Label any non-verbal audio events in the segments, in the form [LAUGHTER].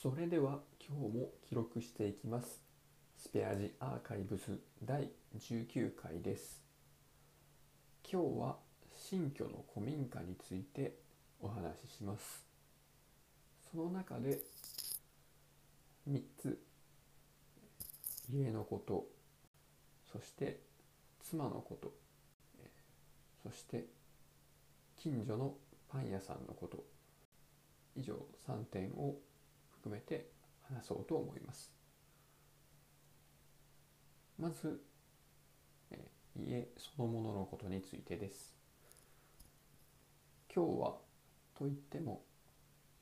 それでは今日も記録していきます。スペアジアーカイブス第19回です。今日は新居の古民家についてお話しします。その中で3つ。家のこと。そして妻のこと。そして近所のパン屋さんのこと。以上3点を含めて話そうと思います。まず家そのもののことについてです。今日はといっても、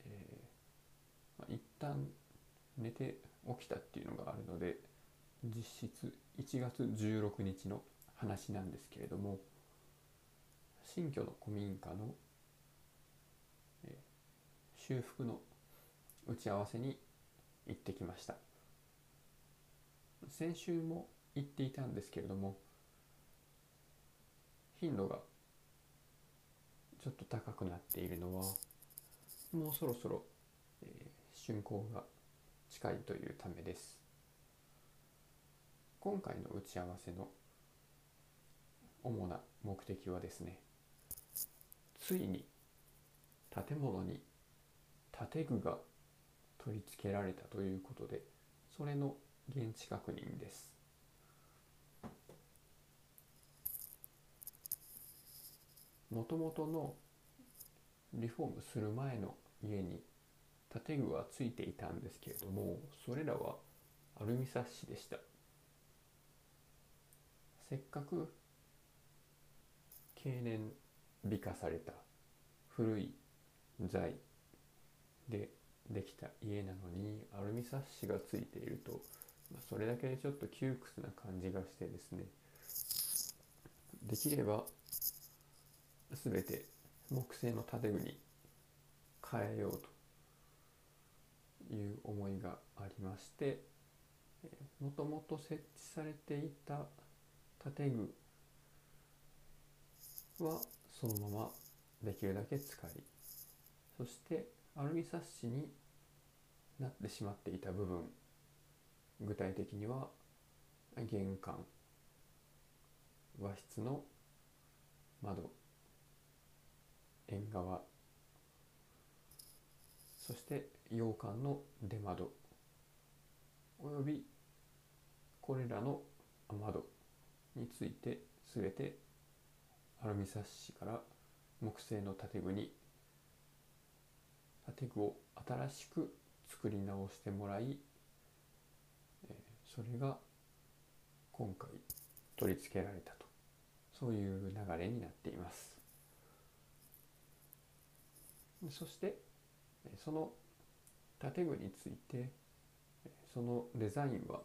えーまあ、一旦寝て起きたっていうのがあるので実質1月16日の話なんですけれども新居の古民家の、えー、修復の打ち合わせに行ってきました。先週も行っていたんですけれども頻度がちょっと高くなっているのはもうそろそろ、えー、竣工が近いというためです。今回の打ち合わせの主な目的はですねついに建物に建具が取り付けられたということでそれの現地確認です。もともとのリフォームする前の家に建具はついていたんですけれどもそれらはアルミサッシでした。せっかく経年美化された古い材でできた家なのにアルミサッシがついているとそれだけでちょっと窮屈な感じがしてですね。できれば全て木製の建具に変えようという思いがありましてもともと設置されていた建具はそのままできるだけ使いそしてアルミサッシになってしまっていた部分具体的には玄関和室の窓縁側そして洋館の出窓およびこれらの雨窓について全てアルミサッシから木製の建具に建具を新しく作り直してもらいえそれが今回取り付けられたと。そういう流れになっています。そしてその建具についてそのデザインは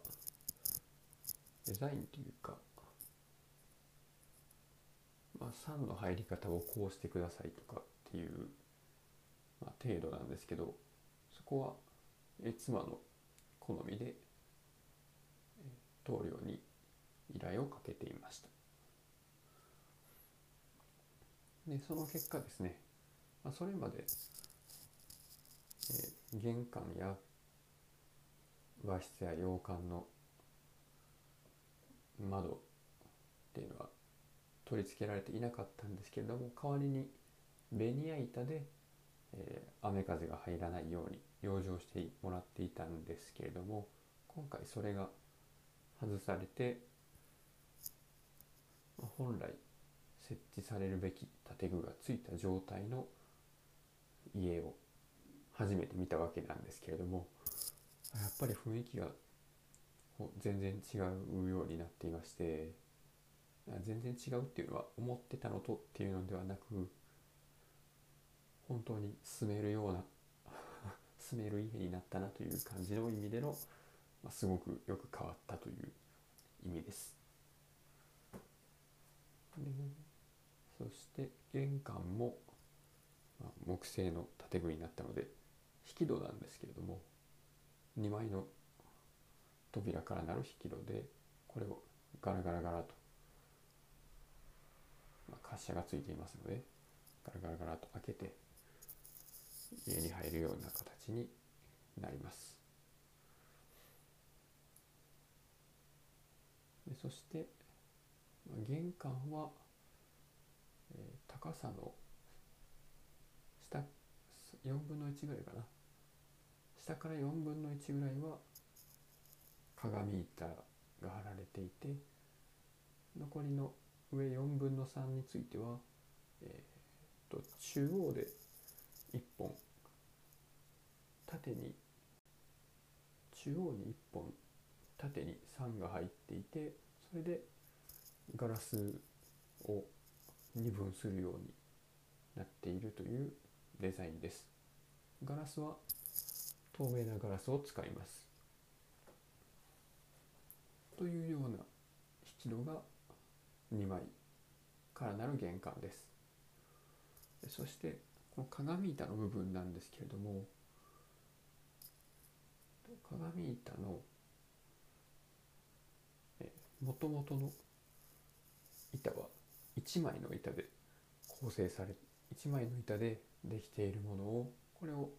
デザインというか、まあ、3の入り方をこうしてくださいとかっていう、まあ、程度なんですけどそこはえ妻の好みで棟梁に依頼をかけていました。でその結果ですね、まあ、それまで、え、玄関や和室や洋館の窓っていうのは取り付けられていなかったんですけれども代わりにベニヤ板で、えー、雨風が入らないように養生してもらっていたんですけれども今回それが外されて本来設置されるべき建具がついた状態の家を初めて見たわけなんですけれどもやっぱり雰囲気が全然違うようになっていまして全然違うっていうのは思ってたのとっていうのではなく本当に住めるような [LAUGHS] 住める家になったなという感じの意味での、まあ、すごくよく変わったという意味です。でそして玄関も、まあ、木製の建具になったので引き戸なんですけれども2枚の扉からなる引き戸でこれをガラガラガラと、まあ、滑車がついていますのでガラガラガラと開けて家に入るような形になります。でそして玄関は、えー、高さの下4分の1ぐらいかな。下から4分の1ぐらいは鏡板が貼られていて残りの上4分の3については、えー、と中央で1本。縦に中央に1本。縦に3が入っていてそれでガラスを二分するようになっているというデザインです。ガラスは透明なガラスを使います。というような引き戸が2枚からなる玄関です。そしてこの鏡板の部分なんですけれども鏡板のもともとの板は1枚の板で構成され1枚の板でできているものをこれを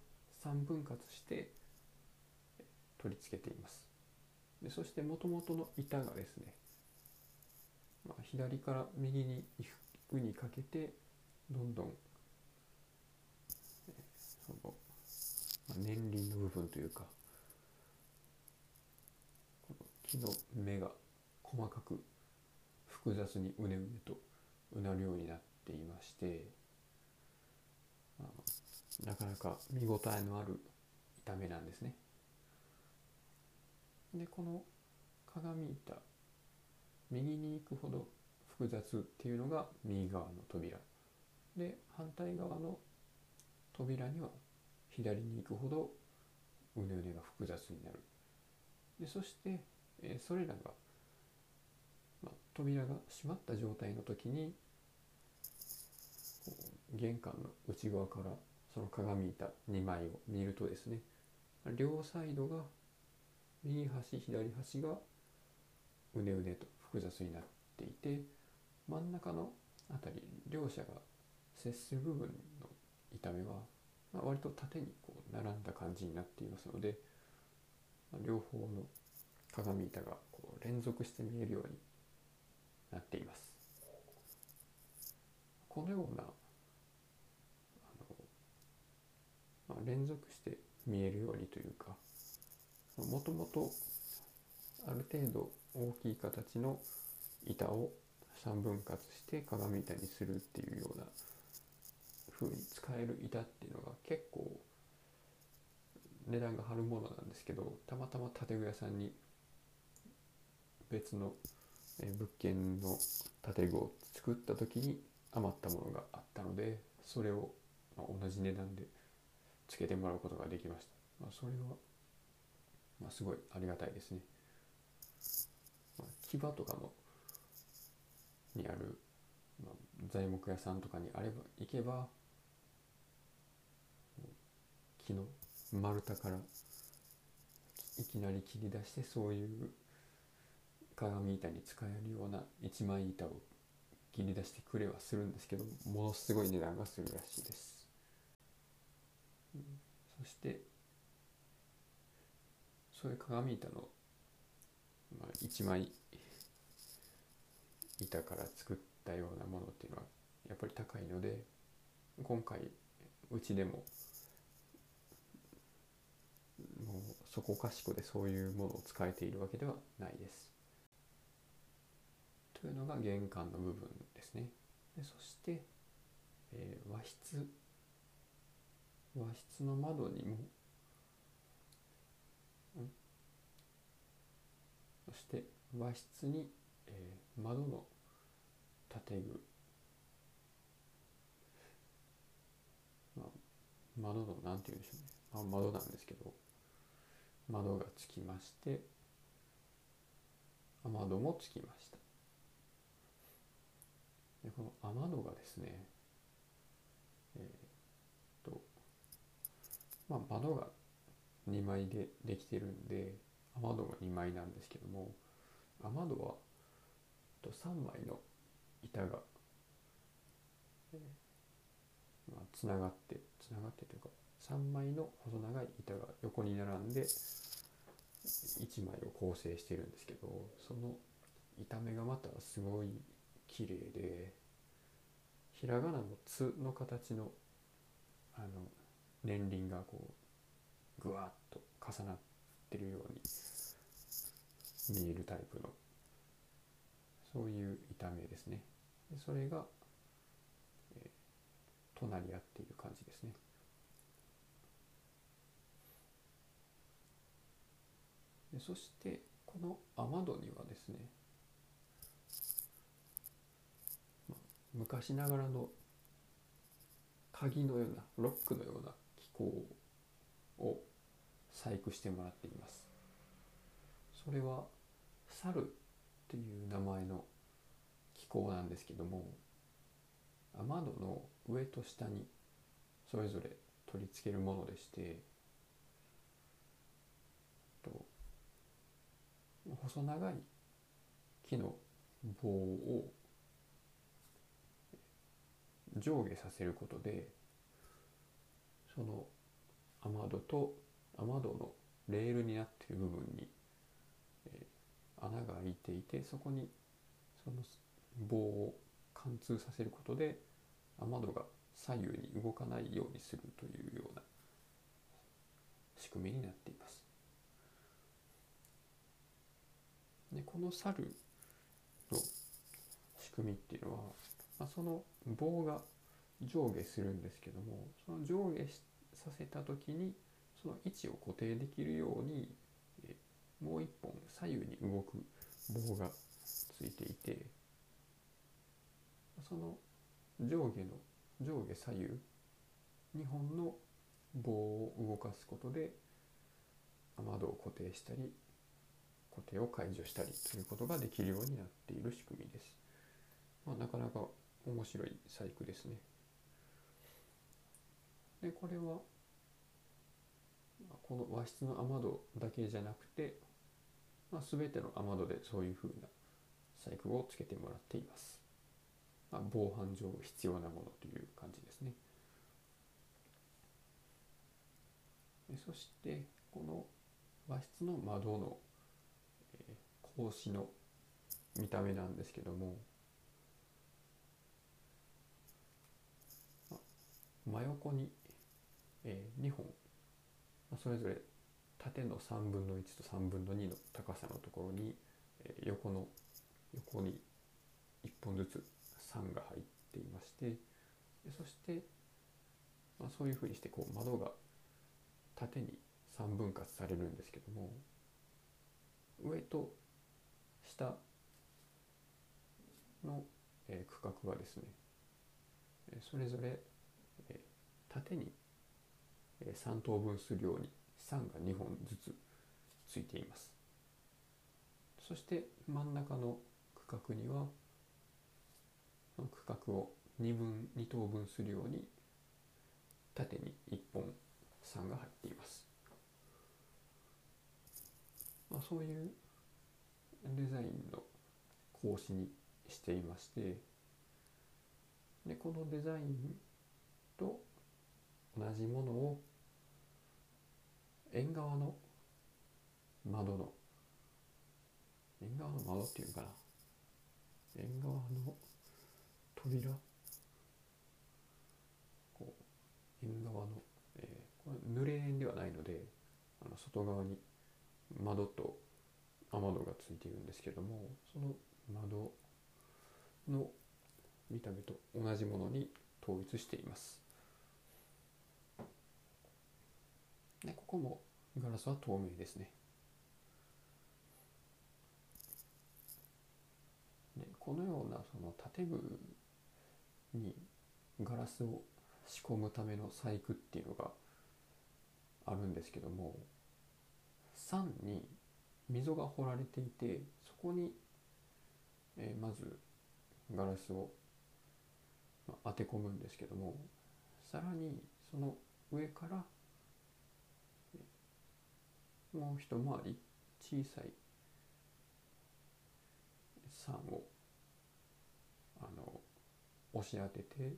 3分割して取り付けています。でそしてもともとの板がですね、まあ、左から右に行くにかけてどんどんその、まあ、年輪の部分というかこの木の芽が細かく複雑にうねうねとうなるようになっていましてなかなか見応えのある炒めなんですね。でこの鏡板右に行くほど複雑っていうのが右側の扉で反対側の扉には左に行くほどうねうねが複雑になる。でそして、え、それらがま扉が閉まった状態の時に玄関の内側からその鏡板2枚を見るとですね両サイドが右端左端がうねうねと複雑になっていて真ん中の辺り両者が接する部分の板目は、まあ、割と縦にこう並んだ感じになっていますので、まあ、両方の鏡板がこう連続して見えるようになっています。このようなあの、まあ、連続して見えるようにというかもともとある程度大きい形の板を3分割して鏡板にするっていうような風に使える板っていうのが結構値段が張るものなんですけどたまたま建具屋さんに別の物件の建具を作った時に余ったものがあったのでそれを同じ値段でつけてもらうことができました、まあ、それは、まあ、すごいありがたいですね、まあ、木場とかのにある、材木屋さんとかにあれば行けば木の丸太からいきなり切り出してそういう鏡板に使えるような一枚板を切り出してくれはするんですけどものすごい値段がするらしいです、そしてそういう鏡板の、まあ、一枚板から作ったようなものっていうのはやっぱり高いので今回うちでももうそこかしこでそういうものを使えているわけではないです。というのが玄関の部分ですね。でそして、えー、和室。和室の窓にも、そして和室に、えー、窓の建具、まあ、窓のなんて言うんでしょうね、まあ、窓なんですけど。窓がつきまして雨戸もつきました。でこの雨戸がですねえー、っとまあ窓が2枚でできてるんで雨戸が2枚なんですけども雨戸はと3枚の板が、えーまあ、つながってつながってというか3枚の細長い板が横に並んで1枚を構成してるんですけどその板目がまたすごい綺麗でひらがなの「つ」の形のあの年輪がこうぐわっと重なってるように見えるタイプのそういう板目ですね。それが、え、隣り合っている感じですね。でそしてこの雨戸にはですね、昔ながらの鍵のようなロックのような機構を細工してもらっています。それは猿っていう名前の機構なんですけども雨戸の上と下にそれぞれ取り付けるものでしてと細長い木の棒を上下させることでその雨戸と雨戸のレールになっている部分に、えー、穴が開いていてそこにその棒を貫通させることで雨戸が左右に動かないようにするというような仕組みになっています。でこの猿の仕組みっていうのは、まあ、その棒が上下するんですけどもその上下させた時にその位置を固定できるようにもう一本左右に動く棒がついていてその上下の上下左右2本の棒を動かすことで雨戸を固定したり固定を解除したりということができるようになっている仕組みです。まあ、なかなか面白い細工ですね。でこれはこの和室の雨戸だけじゃなくて、まあ、全ての雨戸でそういうふうな細工をつけてもらっています。まあ、防犯上必要なものという感じですね。そしてこの和室の窓の、格子の見た目なんですけども。真横に、えー、2本。それぞれ縦の3分の1と3分の2の高さのところに、えー、横の横に1本ずつ3が入っていましてそして、まあ、そういうふうにしてこう窓が縦に3分割されるんですけども上と下の、え、区画がですねそれぞれ、え、縦に3等分するように3が2本ずつついています。そして真ん中の区画にはの区画を2分2等分するように縦に1本3が入っています、まあ、そういうデザインの格子にしていましてでこのデザインと同じものを縁側の窓の縁側の窓っていうかな？縁側の扉？こう縁側の、えー、これ濡れ縁ではないのであの外側に窓と雨戸がついているんですけどもその窓の見た目と同じものに統一しています。でここもガラスは透明ですね。でこのようなその建具にガラスを仕込むための細工っていうのがあるんですけども山に溝が掘られていてそこに、えー、まずガラスを、まあ、当て込むんですけどもさらにその上からもう一回り小さい酸をあの押し当てて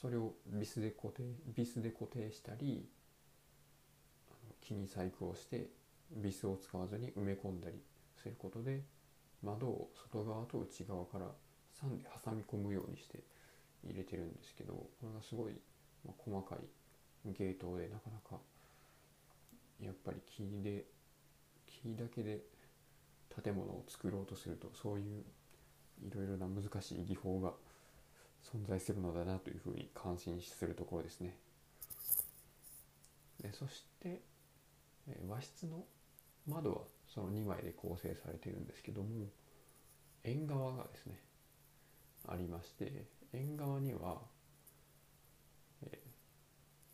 それをビスで固定ビスで固定したり木に細工をしてビスを使わずに埋め込んだりすることで窓を外側と内側から3で挟み込むようにして入れてるんですけどこれがすごい、細かいゲートでなかなかやっぱり木で木だけで建物を作ろうとするとそういういろいろな難しい技法が存在するのだなというふうに感心するところですね。でそして、和室の窓はその2枚で構成されているんですけども縁側がですねありまして縁側には、え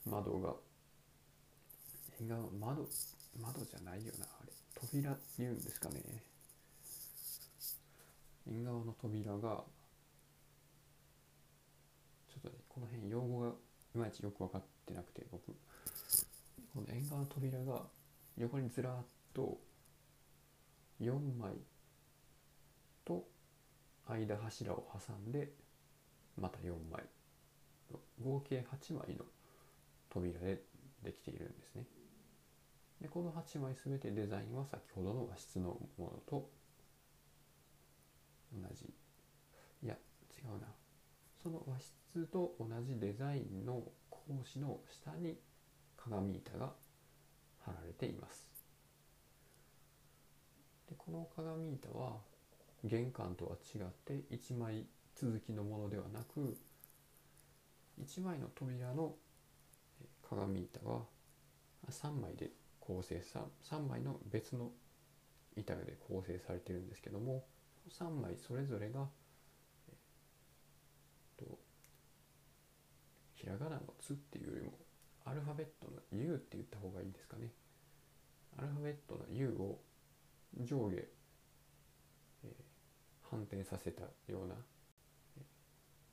ー、窓が縁側窓窓じゃないよなあれ扉っていうんですかね。縁側の扉がちょっとねこの辺用語がいまいちよく分かってなくて僕。この縁側の扉が横にずらーっと4枚と間柱を挟んでまた4枚合計8枚の扉でできているんですね。でこの8枚全てデザインは先ほどの和室のものと同じ。いや違うな。その和室と同じデザインの格子の下に鏡板が貼られています。でこの鏡板は玄関とは違って1枚続きのものではなく1枚の扉の鏡板は3枚で構成さ3枚の別の板で構成されてるんですけども3枚それぞれが、えっと、ひらがなの「つ」っていうよりもアルファベットの「U」って言った方がいいですかね。アルファベットの「U」を上下、えー、反転させたような、えっ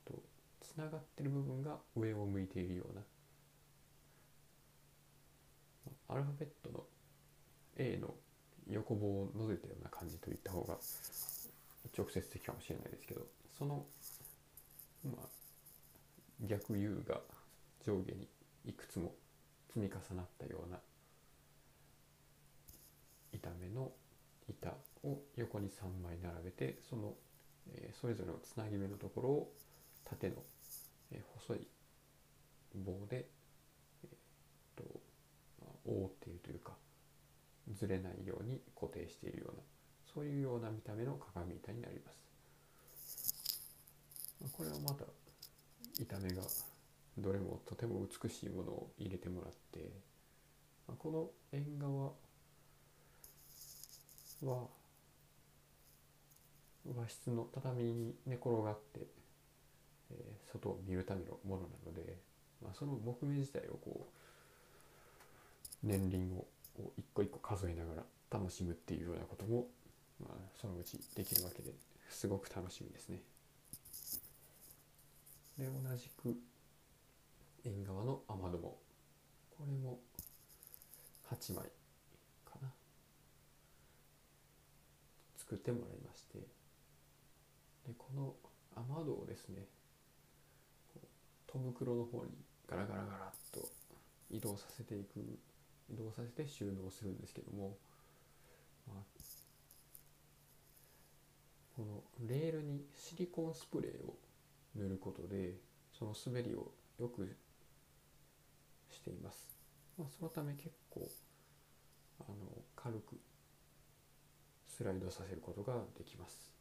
とつながってる部分が上を向いているようなアルファベットの A の横棒をのせたような感じといった方が直接的かもしれないですけどその、まあ、逆 U が上下にいくつも積み重なったような板目の板を横に3枚並べてその、え、それぞれのつなぎ目のところを縦の、え、細い棒で、えー、と覆っているというかずれないように固定しているようなそういうような見た目の鏡板になります。これはまた板目がどれもとても美しいものを入れてもらってこの縁側は和室の畳に寝転がって、えー、外を見るためのものなので、まあ、その木目自体をこう年輪を一個一個数えながら楽しむっていうようなことも、まあ、そのうちできるわけですごく楽しみですね。で同じく縁側の雨戸もこれも8枚かな作ってもらいまして。でこの雨戸をですね戸袋の方にガラガラガラっと移動させていく移動させて収納するんですけども、まあ、このレールにシリコンスプレーを塗ることでその滑りをよくしています、まあ、そのため結構あの軽くスライドさせることができます。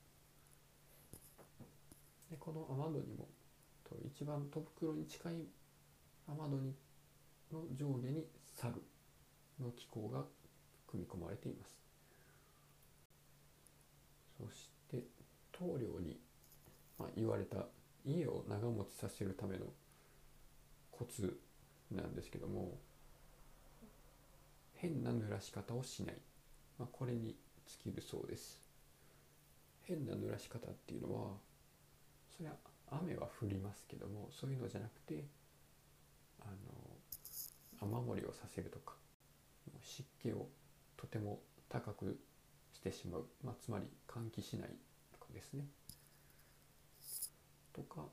でこの雨戸にも一番戸袋に近い雨戸にの上下にサルの機構が組み込まれています。そして棟梁に、まあ、言われた家を長持ちさせるためのコツなんですけども変な濡らし方をしない、まあ、これに尽きるそうです。変な濡らし方っていうのはそれは雨は降りますけどもそういうのじゃなくてあの雨漏りをさせるとか湿気をとても高くしてしまう、まあ、つまり換気しないとかですね。とか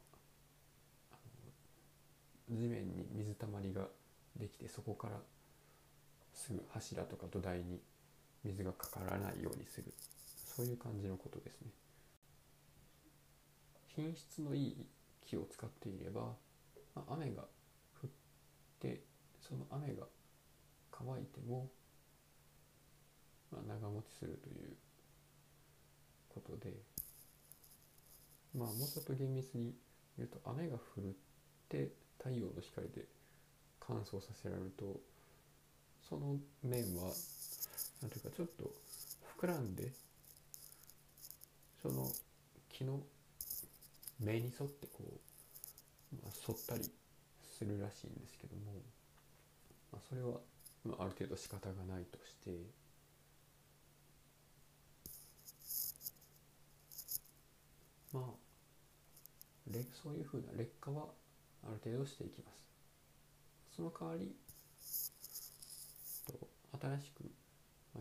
地面に水たまりができてそこからすぐ柱とか土台に水がかからないようにする。そういう感じのことですね。品質のいい木を使っていれば、まあ、雨が降ってその雨が乾いても、まあ、長持ちするということでまあもうちょっと厳密に言うと雨が降って太陽の光で乾燥させられるとその面は何ていうかちょっと膨らんでその木の目に沿ってこう、まあ、反ったりするらしいんですけども、まあ、それは、まあ、ある程度仕方がないとしてまあそういうふうな劣化はある程度していきます。その代わり新しく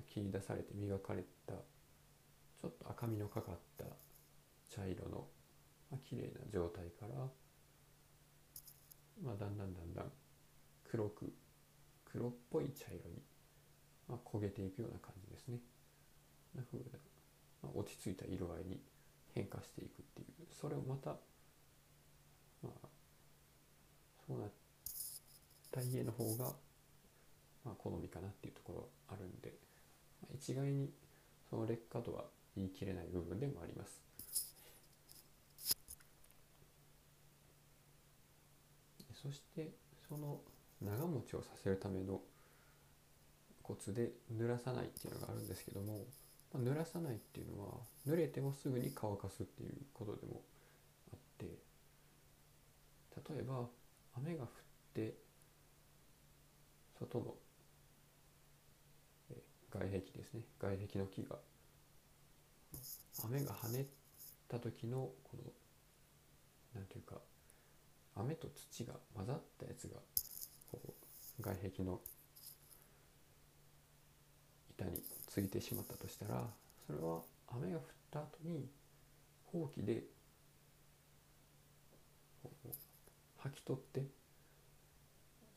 切り出されて磨かれたちょっと赤みのかかった茶色の、まあ、綺麗な状態から、まあ、だんだんだんだん黒く黒っぽい茶色に、まあ、焦げていくような感じですね。な風な、まあ、落ち着いた色合いに変化していくっていうそれをまたまあそうなった家の方がまあ好みかなっていうところあるんで、一概にその劣化とは言い切れない部分でもあります。そしてその長持ちをさせるためのコツで濡らさないっていうのがあるんですけども、まあ、濡らさないっていうのは濡れてもすぐに乾かすっていうことでもあって例えば雨が降って外の外壁ですね。外壁の木が。雨が跳ねた時のこの何ていうか雨と土が混ざったやつがこう外壁の板についてしまったとしたらそれは雨が降った後にほうきで履き取って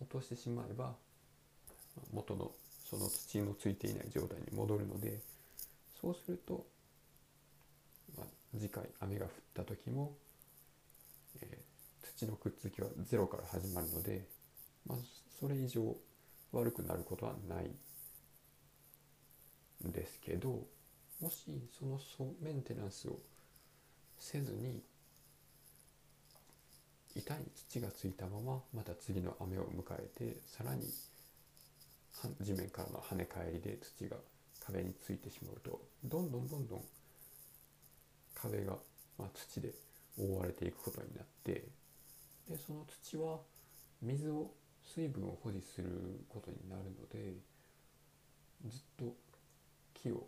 落としてしまえば元のその土のついていない状態に戻るのでそうするとまあ、次回雨が降った時も、えー、土のくっつきはゼロから始まるので、まあ、それ以上悪くなることはないんですけどもしそのメンテナンスをせずに板に土がついたまままた次の雨を迎えてさらに地面からの跳ね返りで土が壁についてしまうとどんどんどんどん壁が、まあ、土で覆われていくことになってでその土は水を水分を保持することになるのでずっと木を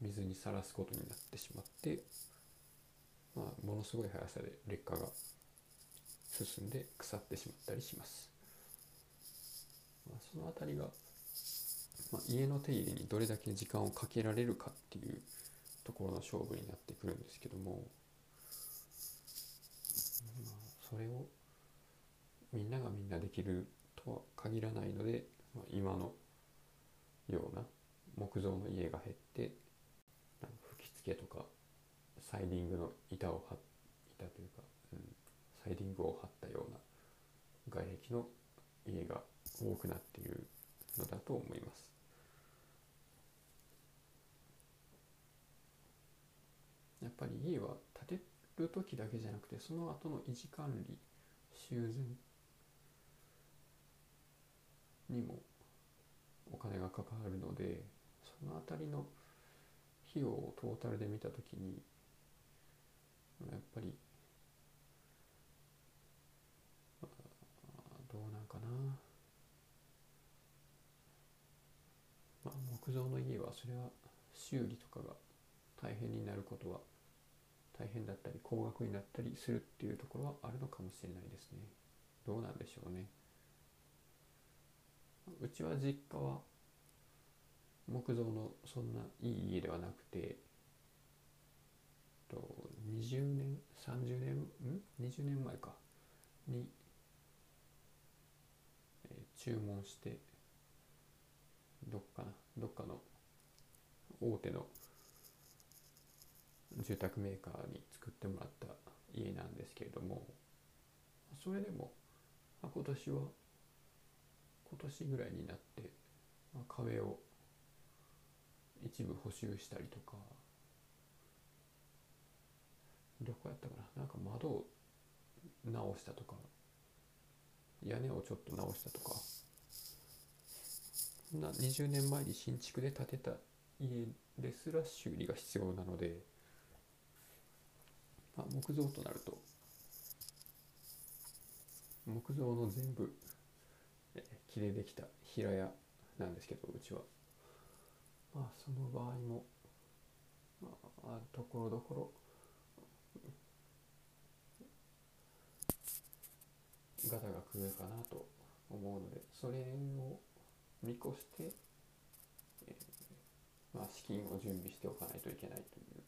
水にさらすことになってしまって、まあ、ものすごい速さで劣化が進んで腐ってしまったりします。まあ、その辺りが、まあ、家の手入れにどれだけ時間をかけられるかっていうところの勝負になってくるんですけども、まあ、それをみんながみんなできるとは限らないので、まあ、今のような木造の家が減って吹き付けとかサイディングの板を張板というか、うん、サイディングを張ったような外壁の家が多くなっているのだと思います。やっぱり家は建てる時だけじゃなくてその後の維持管理修繕にもお金がかかる。のでその辺りの費用をトータルで見た時にやっぱりどうなんかな、まあ、木造の家はそれは修理とかが大変になることは大変だったり高額になったりするっていうところはあるのかもしれないですね。どうなんでしょうね。うちは実家は木造のそんないい家ではなくてと20年30年ん？20年前か。に、え、注文してどっかなどっかの大手の住宅メーカーに作ってもらった家なんですけれどもそれでも今年は今年ぐらいになって壁を一部補修したりとかどこやったかななんか窓を直したとか屋根をちょっと直したとかな20年前に新築で建てた家ですら修理が必要なので、あ、木造となると。木造の全部木でできた平屋なんですけどうちは。まあその場合もまあところどころ。ガタが来るかなと思うのでそれを見越して、えー、まあ、資金を準備しておかないといけないという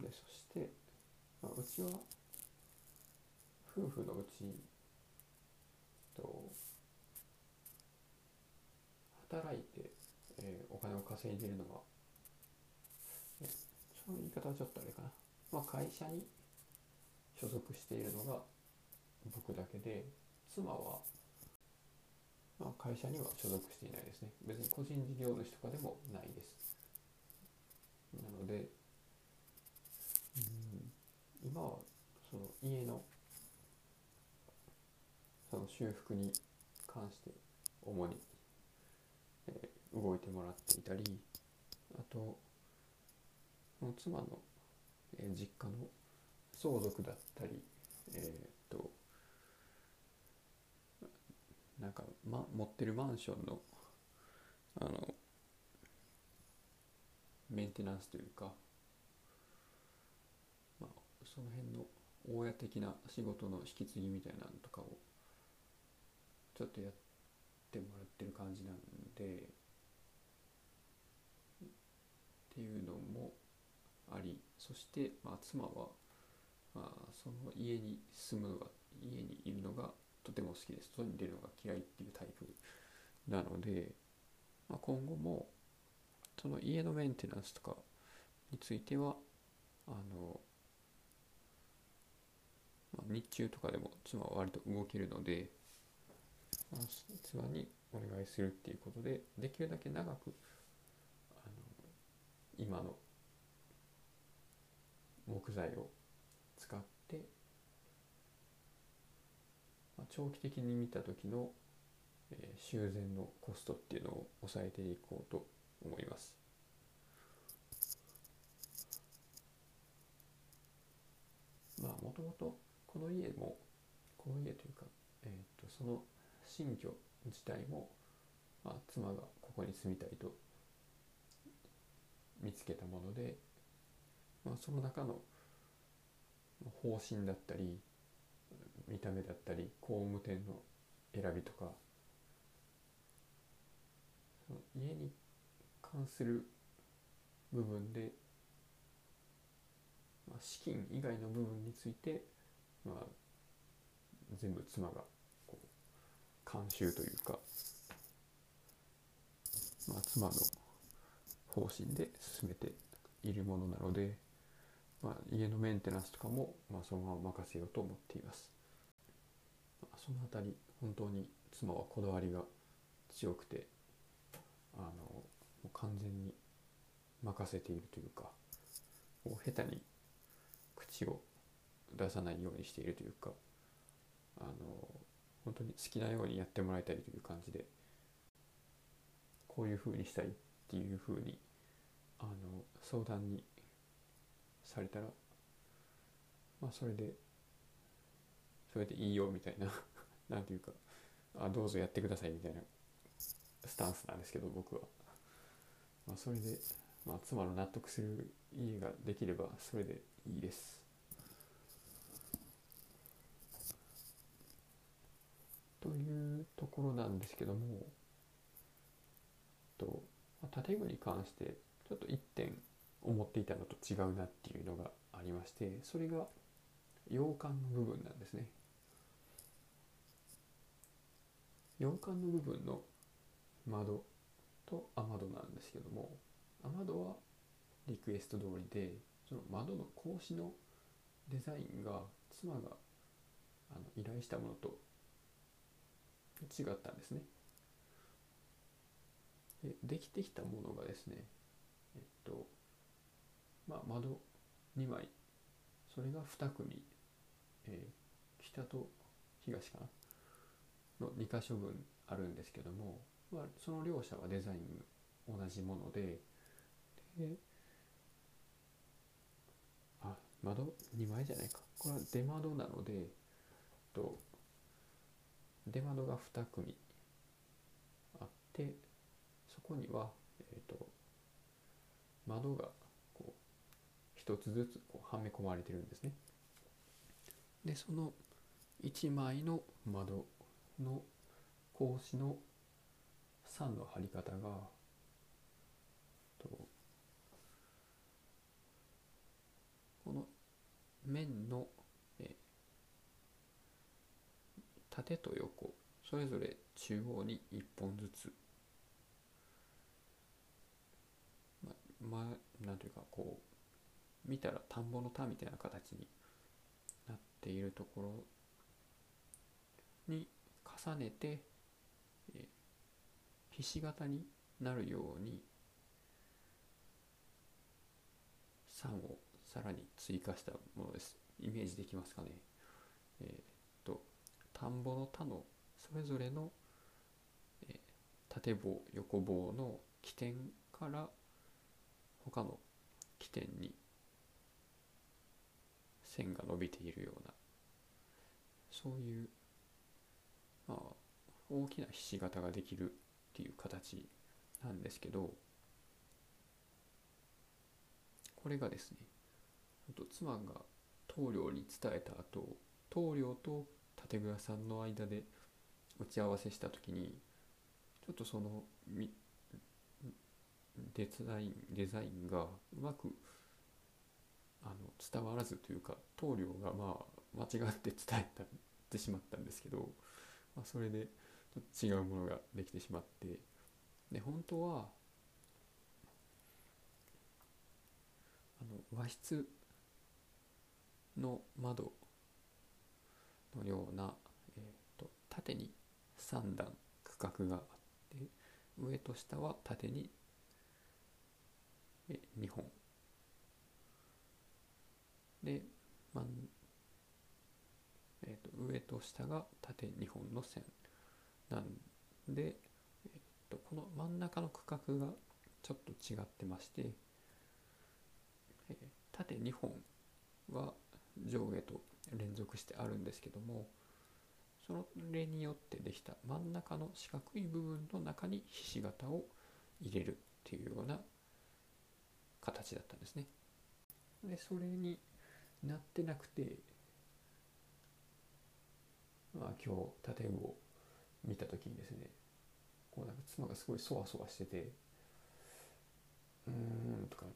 でそして、まあ、うちは夫婦のうちと働いて、えー、お金を稼いでいるのは、その言い方はちょっとあれかな、まあ、会社に所属しているのが僕だけで妻は、まあ、会社には所属していないですね。別に個人事業主とかでもないです。なのでうん。今はその家のその修復に関して主に、えー、動いてもらっていたりあと妻の、えー、実家の相続だったりえー、っとなんか、ま、持ってるマンションのあのメンテナンスというか、その辺の大家的な仕事の引き継ぎみたいなのとかをちょっとやってもらってる感じなんでっていうのもありそして、まあ、妻はまあ、その家に住むのが家にいるのがとても好きです。外に出るのが嫌いっていうタイプなので、まあ、今後もその家のメンテナンスとかについてはあの、まあ、日中とかでも妻は割と動けるので、まあ、妻にお願いするっていうことでできるだけ長くあの今の木材を使って、まあ、長期的に見た時の、えー、修繕のコストっていうのを抑えていこうと思います。まあもともとこの家もこの家というか、えーと、とその新居自体も、まあ、妻がここに住みたいと見つけたもので、まあ、その中の方針だったり見た目だったり工務店の選びとか家に関する部分で、まあ、資金以外の部分について、まあ、全部妻がこう監修というか、まあ、妻の方針で進めているものなので。まあ、家のメンテナンスとかも、まあ、そのまま任せようと思っています、まあ、その辺り本当に妻はこだわりが強くてあのもう完全に任せているというかもう下手に口を出さないようにしているというかあの本当に好きなようにやってもらいたいという感じでこういうふうにしたいっていうふうにあの相談にされたらまあそれでそれでいいよみたいな [LAUGHS] なんていうかあどうぞやってくださいみたいなスタンスなんですけど僕は、まあ、それで、まあ、妻の納得する家ができればそれでいいです。というところなんですけどもと、建具に関してちょっと1点思っていたのと違うなっていうのがありましてそれが洋館の部分なんですね。洋館の部分の窓と雨戸なんですけども雨戸はリクエスト通りでその窓の格子のデザインが妻があの依頼したものと違ったんですね。でできてきたものがですねえっとまあ窓2枚。それが2組、えー、北と東かな。の2箇所分あるんですけども、まあ、その両者はデザイン同じもので。であ窓2枚じゃないか。これは出窓なのでと出窓が2組あってそこには、えーと、窓がこう一つずつこうはめ込まれてるんですね。でその1枚の窓の格子の3の貼り方がこの面の、え縦と横それぞれ中央に1本ずつ。まあなんていうかこう見たら田んぼの田みたいな形になっているところに重ねて、ひし形になるように3をさらに追加したものです。イメージできますかね。えー、田んぼの田のそれぞれの、え、縦棒横棒の起点から他の起点に線が伸びているようなそういう、まあ、大きなひし形ができるっていう形なんですけどこれがですね妻が棟梁に伝えた後棟梁と建具屋さんの間で打ち合わせした時にちょっとそのデザインデザインがうまくあの伝わらずというか棟梁がまあ間違って伝えたてしまったんですけど、まあ、それでちょっと違うものができてしまってで本当はあの和室の窓のような、えーと、縦に3段区画があって上と下は縦に2本。で、まえーと、上と下が縦2本の線。なんで、えーと、この真ん中の区画がちょっと違ってまして、えー、縦2本は上下と連続してあるんですけどもその例によってできた真ん中の四角い部分の中にひし形を入れるっていうような形だったんですね。でそれになってなくてまあ今日建具を見た時にですねこうなんか妻がすごいそわそわしててうーんとか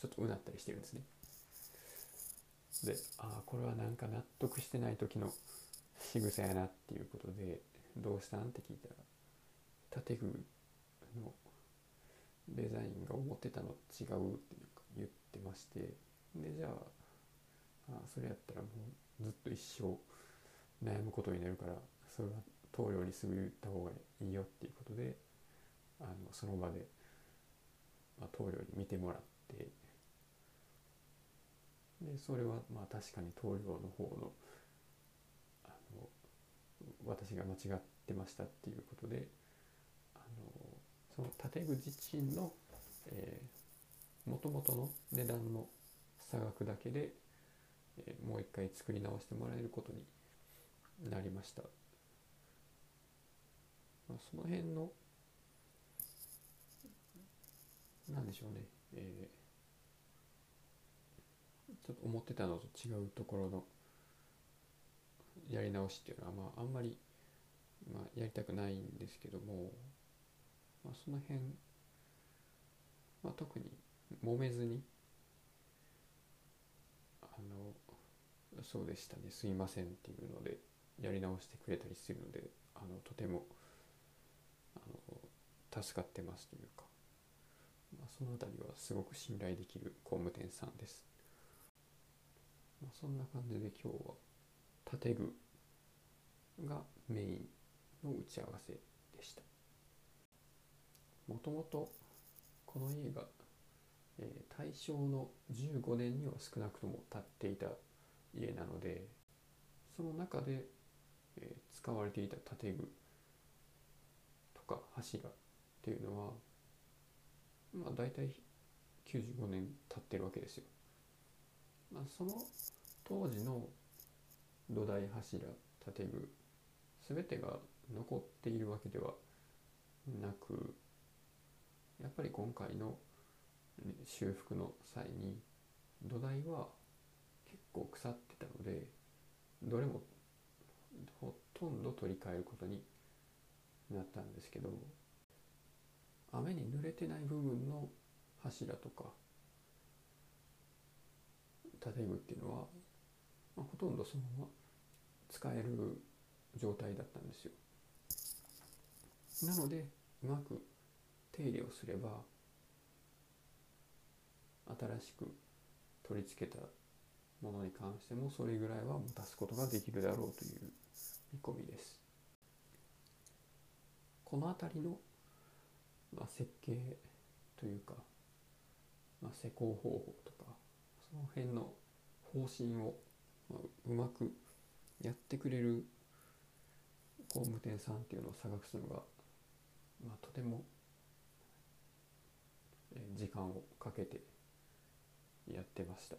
ちょっとうなったりしてるんですね。でああこれはなんか納得してない時の仕草やなっていうことで「どうしたん?」って聞いたら建具のデザインが思ってたの違うっていうか言ってましてでじゃああそれやったらもうずっと一生悩むことになるからそれは棟梁にすぐ言った方がいいよっていうことであのその場で、まあ、棟梁に見てもらってでそれはまあ確かに棟梁の方のあの私が間違ってましたっていうことであのその建具自身のもともとの値段の差額だけで、えー、もう一回作り直してもらえることになりました、まあ、その辺のなんでしょうね、えー、ちょっと思ってたのと違うところのやり直しっていうのは、まあ、あんまり、まあ、やりたくないんですけどもまあ、その辺、まあ、特に揉めずにあのそうでしたねすいませんっていうのでやり直してくれたりするのであのとても助かってますというか、まあ、その辺りはすごく信頼できる工務店さんです、まあ、そんな感じで今日は建具がメインの打ち合わせでしたもともとこの家が、えー、大正の15年には少なくとも建っていた家なのでその中で、えー、使われていた建具とか柱っていうのはまあ大体95年経ってるわけですよ。まあ、その当時の土台柱建具全てが残っているわけではなくやっぱり今回の修復の際に土台は結構腐ってたのでどれもほとんど取り替えることになったんですけど雨に濡れてない部分の柱とか建具っていうのは、まあ、ほとんどそのまま使える状態だったんですよ。なのでうまく手入れをすれば新しく取り付けたものに関してもそれぐらいは持たすことができるだろうという見込みです。この辺りの、まあ、設計というか、まあ、施工方法とかその辺の方針を、うまくやってくれる工務店さんっていうのを探すのが、まあ、とても時間をかけてやってました、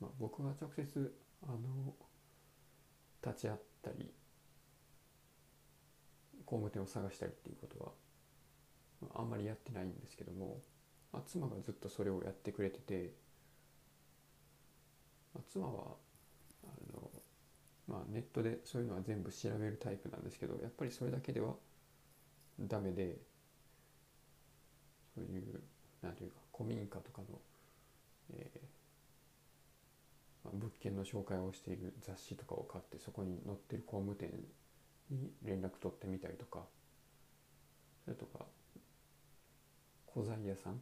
まあ、僕が直接あの立ち会ったり工務店を探したりっていうことは、あんまりやってないんですけども、まあ、妻がずっとそれをやってくれてて、まあ、妻はあのまあ、ネットでそういうのは全部調べるタイプなんですけどやっぱりそれだけではダメでそういう何ていうか古民家とかの、えーまあ、物件の紹介をしている雑誌とかを買ってそこに載ってる工務店に連絡取ってみたりとかそれとか古材屋さん、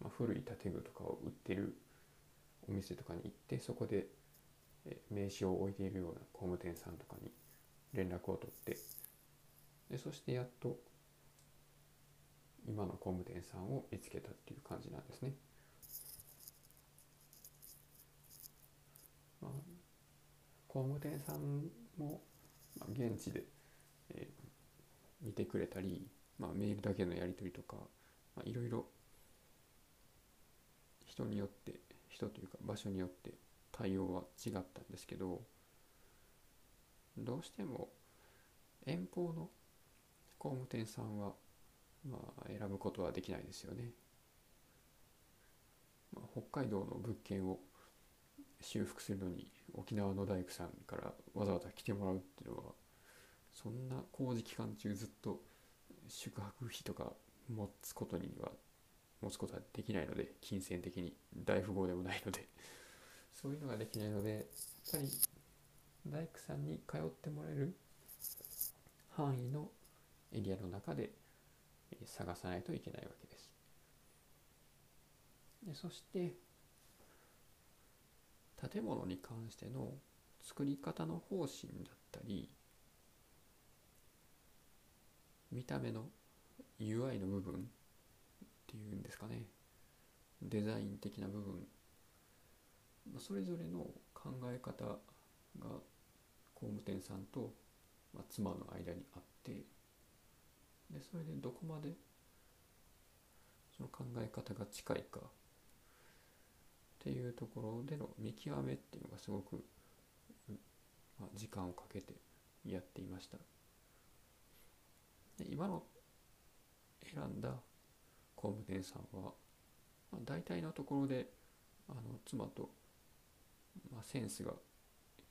まあ、古い建具とかを売ってるお店とかに行ってそこで名刺を置いているような工務店さんとかに連絡を取ってでそしてやっと今の工務店さんを見つけたっていう感じなんですね。まあ、工務店さんも、まあ、現地で、えー、見てくれたり、まあ、メールだけのやり取りとか、まあ、いろいろ人によって人というか場所によって対応は違ったんですけどどうしても遠方の工務店さんはまあ選ぶことはできないですよね。まあ、北海道の物件を修復するのに沖縄の大工さんからわざわざ来てもらうっていうのはそんな工事期間中ずっと宿泊費とか持つことには持つことはできないので金銭的に大富豪でもないので [LAUGHS] そういうのができないのでやっぱり大工さんに通ってもらえる範囲のエリアの中で探さないといけないわけです。でそして建物に関しての作り方の方針だったり見た目の UI の部分っていうんですかね。デザイン的な部分。それぞれの考え方が工務店さんと、まあ、妻の間にあって。でそれでどこまでその考え方が近いか。っていうところでの見極めっていうのがすごく、まあ、時間をかけてやっていました。で今の選んだ工務店さんは、まあ、大体のところであの妻とまあ、センスが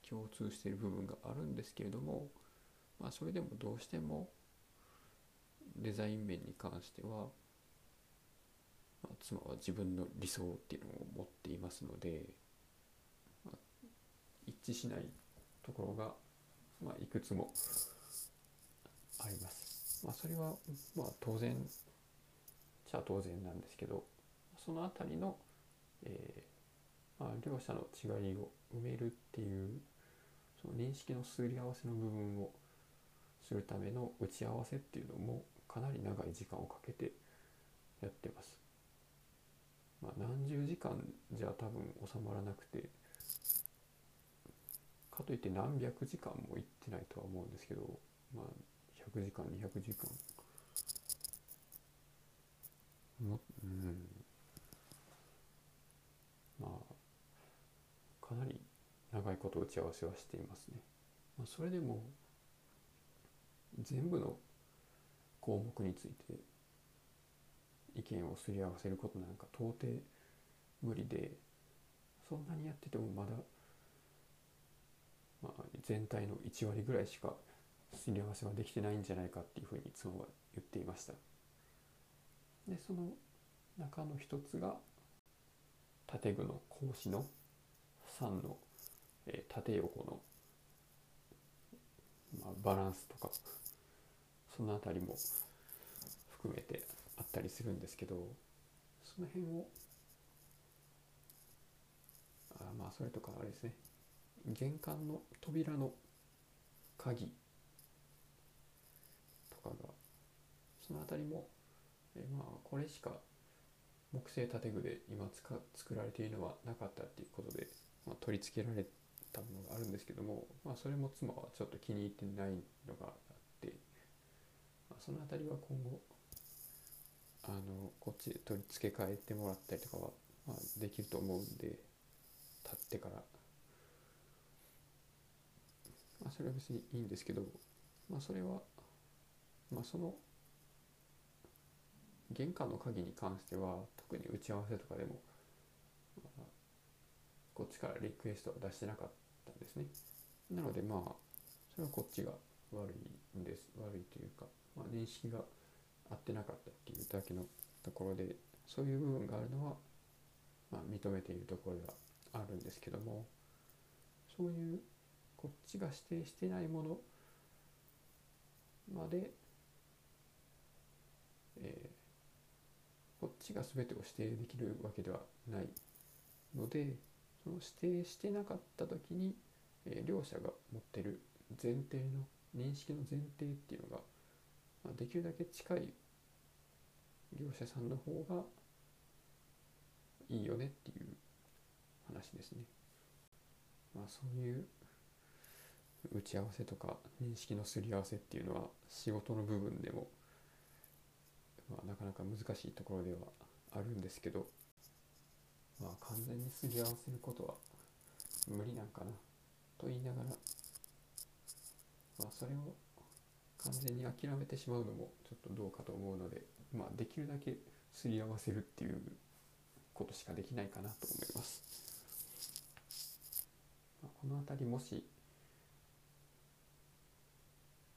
共通している部分があるんですけれども、まあ、それでもどうしてもデザイン面に関しては、まあ、妻は自分の理想っていうのを持っていますので、まあ、一致しないところが、まあ、いくつもあります。まあ、それはまあ当然当然なんですけどその辺りの、えーまあ、両者の違いを埋めるっていうその認識のすり合わせの部分をするための打ち合わせっていうのもかなり長い時間をかけてやってます。まあ、何十時間じゃ多分収まらなくてかといって何百時間も行ってないとは思うんですけどまあ100時間200時間もうんまあかなり長いこと打ち合わせはしていますね。まあ、それでも全部の項目について意見をすり合わせることなんか到底無理でそんなにやっててもまだ、まあ、全体の1割ぐらいしかすり合わせはできてないんじゃないかっていうふうに妻は言っていましたでその中の一つが建具の格子の3の、えー、縦横の、まあ、バランスとかその辺りも含めてあったりするんですけどその辺をあまあそれとかあれですね。玄関の扉の鍵とかがその辺りもえまあこれしか木製建具で今使作られているのはなかったっていうことで、まあ、取り付けられたものがあるんですけども、まあ、それも妻はちょっと気に入ってないのがあって、まあ、その辺りは今後あのこっちで取り付け替えてもらったりとかは、まあ、できると思うんで立ってから、まあ、それは別にいいんですけど、まあ、それは、まあ、その玄関の鍵に関しては特に打ち合わせとかでも、まあ、こっちからリクエストは出してなかったんですね。なのでまあそれはこっちが悪いんです悪いというか、まあ、認識が合ってなかったっていうだけのところでそういう部分があるのは、まあ、認めているところではあるんですけどもそういうこっちが指定してないものまで、えー、こっちが全てを指定できるわけではないのでその指定してなかった時に、えー、両者が持ってる前提の認識の前提っていうのがまあ、できるだけ近い業者さんの方がいいよねっていう話ですね。まあそういう打ち合わせとか認識のすり合わせっていうのは仕事の部分でも、まあ、なかなか難しいところではあるんですけど、まあ、完全にすり合わせることは無理なんかなと言いながら、まあ、それを完全に諦めてしまうのもちょっとどうかと思うので、まあ、できるだけすり合わせるっていうことしかできないかなと思います。まあ、この辺りもし、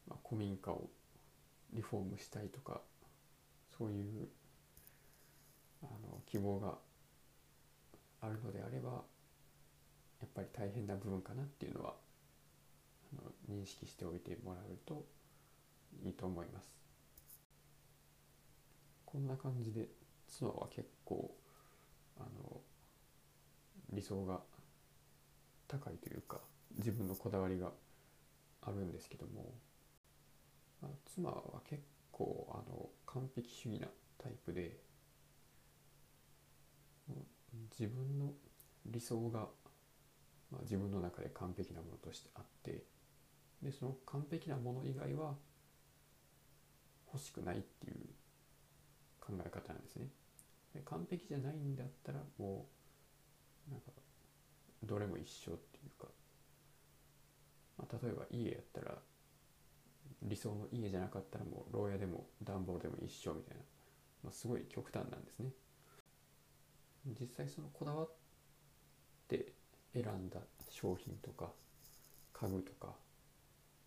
まあ、古民家をリフォームしたいとかそういうあの希望があるのであればやっぱり大変な部分かなっていうのはあの認識しておいてもらうといいと思います。こんな感じで妻は結構あの理想が高いというか自分のこだわりがあるんですけども、まあ、妻は結構あの完璧主義なタイプで自分の理想が、まあ、自分の中で完璧なものとしてあってでその完璧なもの以外は欲しくないっていう考え方なんですね。で完璧じゃないんだったらもうなんかどれも一緒っていうか、まあ、例えば家やったら理想の家じゃなかったらもう牢屋でも暖房でも一緒みたいな、まあ、すごい極端なんですね。実際そのこだわって選んだ商品とか家具とか、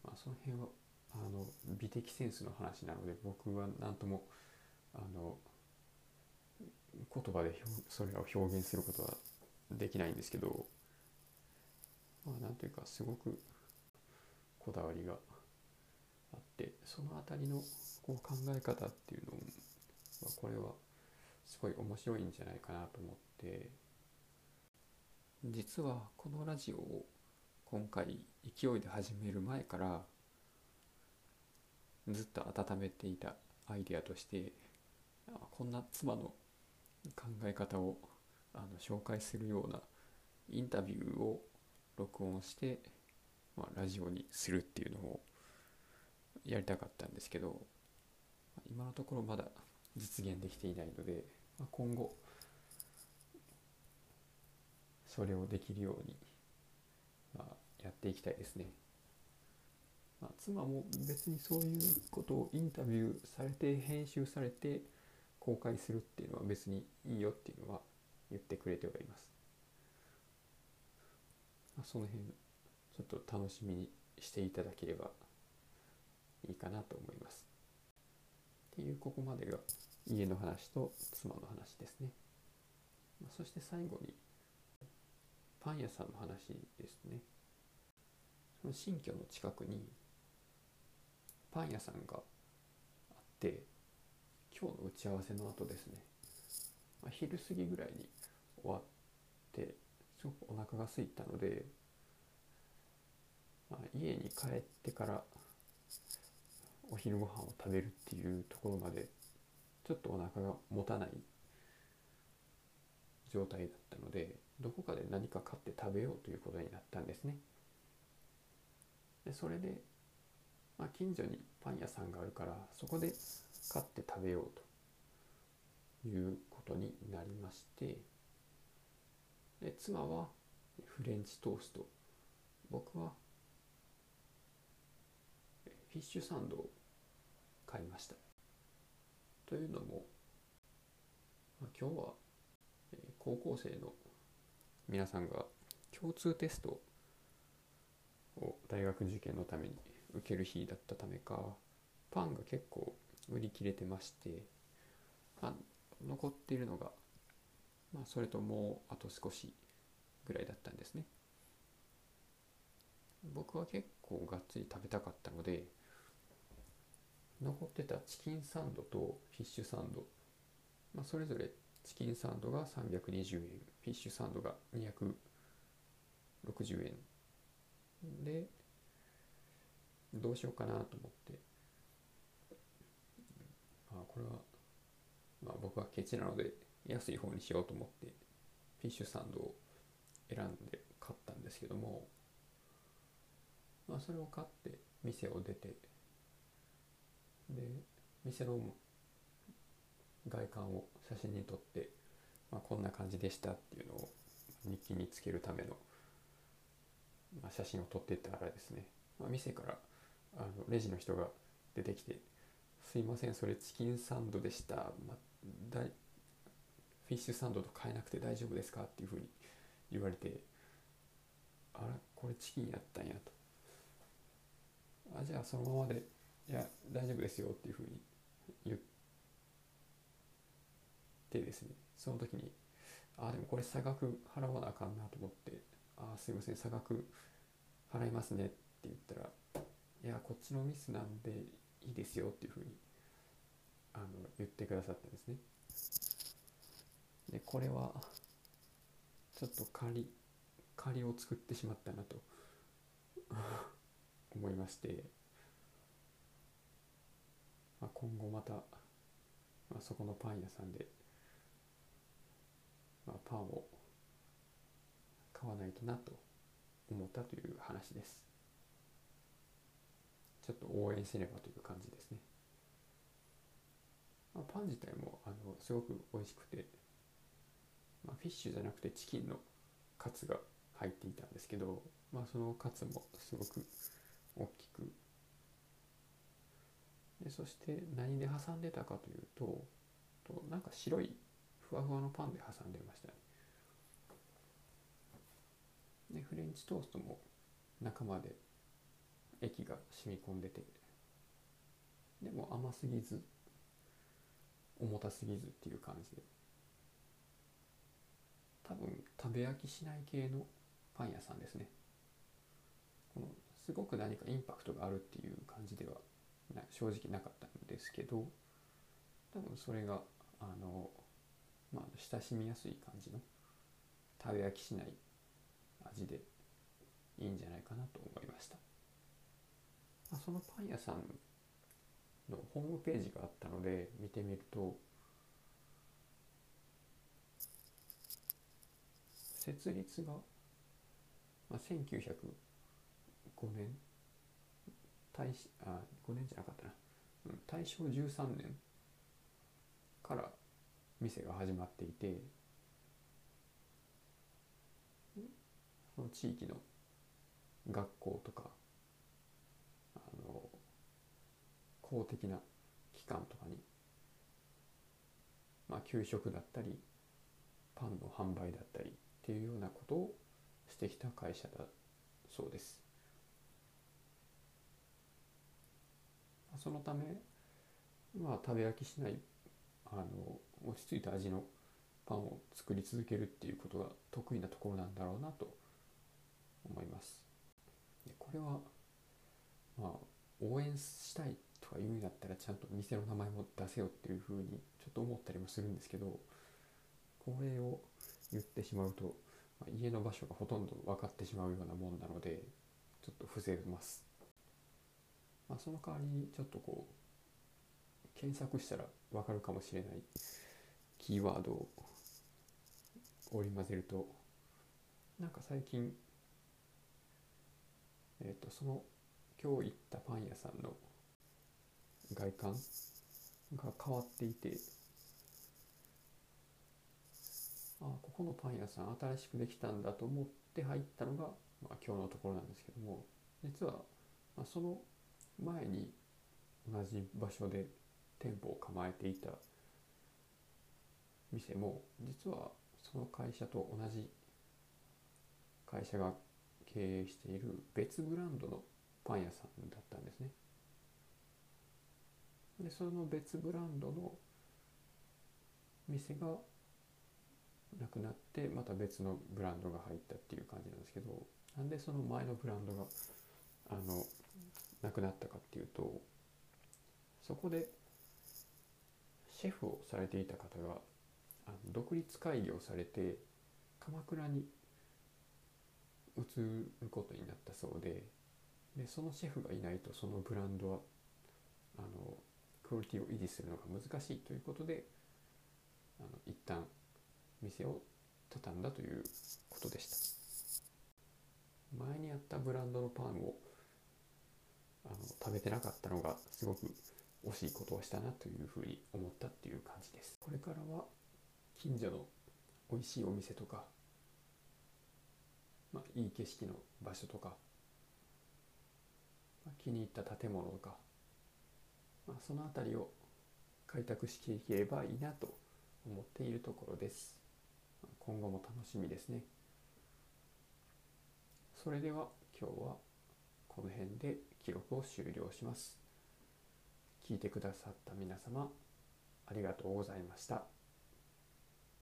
まあ、その辺はあの美的センスの話なので僕は何ともあの言葉でそれらを表現することはできないんですけどまあなんていうかすごくこだわりがてその辺りのこう考え方っていうのはこれはすごい面白いんじゃないかなと思って。実はこのラジオを今回勢いで始める前からずっと温めていたアイデアとしてこんな妻の考え方をあの紹介するようなインタビューを録音して、まあ、ラジオにするっていうのをやりたかったんですけど今のところまだ実現できていないので、まあ、今後それをできるように、まあ、やっていきたいですね。まあ、妻も別にそういうことをインタビューされて編集されて公開するっていうのは別にいいよっていうのは言ってくれてはいます。その辺ちょっと楽しみにしていただければいいかなと思います。っていうここまでが家の話と妻の話ですね。そして最後にパン屋さんの話ですね。その新居の近くにパン屋さんがあって今日の打ち合わせの後ですね、まあ、昼過ぎぐらいに終わってすごくお腹が空いたので、まあ、家に帰ってからお昼ご飯を食べるっていうところまでちょっとお腹が持たない状態だったのでどこかで何か買って食べようということになったんですね。でそれで、まあ、近所にパン屋さんがあるからそこで買って食べようということになりましてで妻はフレンチトースト僕はフィッシュサンドを買いました。というのも、ま、今日は高校生の皆さんが共通テストを大学受験のために受ける日だったためかパンが結構売り切れてまして、まあ、残っているのが、まあ、それともうあと少しぐらいだったんですね。僕は結構がっつり食べたかったので残ってたチキンサンドとフィッシュサンド、まあ、それぞれチキンサンドが320円フィッシュサンドが260円。でどうしようかなと思って。あこれは、まあ、僕はケチなので安い方にしようと思ってフィッシュサンドを選んで買ったんですけども、まあ、それを買って店を出てで店の外観を写真に撮って、まあ、こんな感じでしたっていうのを日記につけるための、まあ、写真を撮っていったらですね、まあ、店からあのレジの人が出てきて「すいませんそれチキンサンドでした、まあ、だフィッシュサンドと変えなくて大丈夫ですか?」っていうふうに言われて「あらこれチキンやったんや」と「あじゃあそのままでいや大丈夫ですよ」っていうふうに言ってですねその時にああでもこれ差額払わなあかんなと思って「ああすいません差額払いますね」って言ったら「いやこっちのミスなんでいいですよ」っていうふうにあの言ってくださったんですね。でこれはちょっと仮仮を作ってしまったなと思いまして、まあ、今後また、まあ、そこのパン屋さんでまあ、パンを買わないとなと思ったという話です。ちょっと応援せねばという感じですね、まあ、パン自体もあのすごく美味しくて、まあ、フィッシュじゃなくてチキンのカツが入っていたんですけど、まあ、そのカツもすごく大きくでそして何で挟んでたかというととなんか白いふわふわのパンで挟んでましたね。でフレンチトーストも中まで液が染み込んでて。でも甘すぎず重たすぎずっていう感じで。多分食べ飽きしない系のパン屋さんですね。このすごく何かインパクトがあるっていう感じでは正直なかったんですけど多分それがあの、まあ、親しみやすい感じの食べ飽きしない味でいいんじゃないかなと思いました。まあそのパン屋さんのホームページがあったので見てみると設立が、まあ、1905年大あ5年じゃなかったな、うん、大正13年から店が始まっていてその地域の学校とかあの公的な機関とかに、まあ、給食だったりパンの販売だったりっていうようなことをしてきた会社だそうです。そのため、まあ、食べ飽きしないあの落ち着いた味のパンを作り続けるっていうことが得意なところなんだろうなと思います。でこれは、まあ、応援したいとか言うんだったらちゃんと店の名前も出せよっていうふうにちょっと思ったりもするんですけどこれを言ってしまうと、まあ、家の場所がほとんど分かってしまうようなもんなのでちょっと伏せます。まあ、その代わりにちょっとこう検索したら分かるかもしれないキーワードを織り交ぜるとなんか最近えっ、ー、とその今日行ったパン屋さんの外観が変わっていてあここのパン屋さん新しくできたんだと思って入ったのが、まあ、今日のところなんですけども実は、まあ、その前に同じ場所で店舗を構えていた店も実はその会社と同じ会社が経営している別ブランドのパン屋さんだったんですね。でその別ブランドの店がなくなってまた別のブランドが入ったっていう感じなんですけどなんでその前のブランドがあのなくなったかっていうとそこでシェフをされていた方が独立開業されて鎌倉に移ることになったそうででそのシェフがいないとそのブランドはあのクオリティを維持するのが難しいということであの一旦店を畳んだということでした。前にあったブランドのパンをあの食べてなかったのがすごく惜しいことをしたなというふうに思ったっていう感じです。これからは近所の美味しいお店とか、まあ、いい景色の場所とか、まあ、気に入った建物とか、まあ、その辺りを開拓していければいいなと思っているところです。今後も楽しみですね。それでは今日はこの辺で。記録を終了します。聞いてくださった皆様ありがとうございました。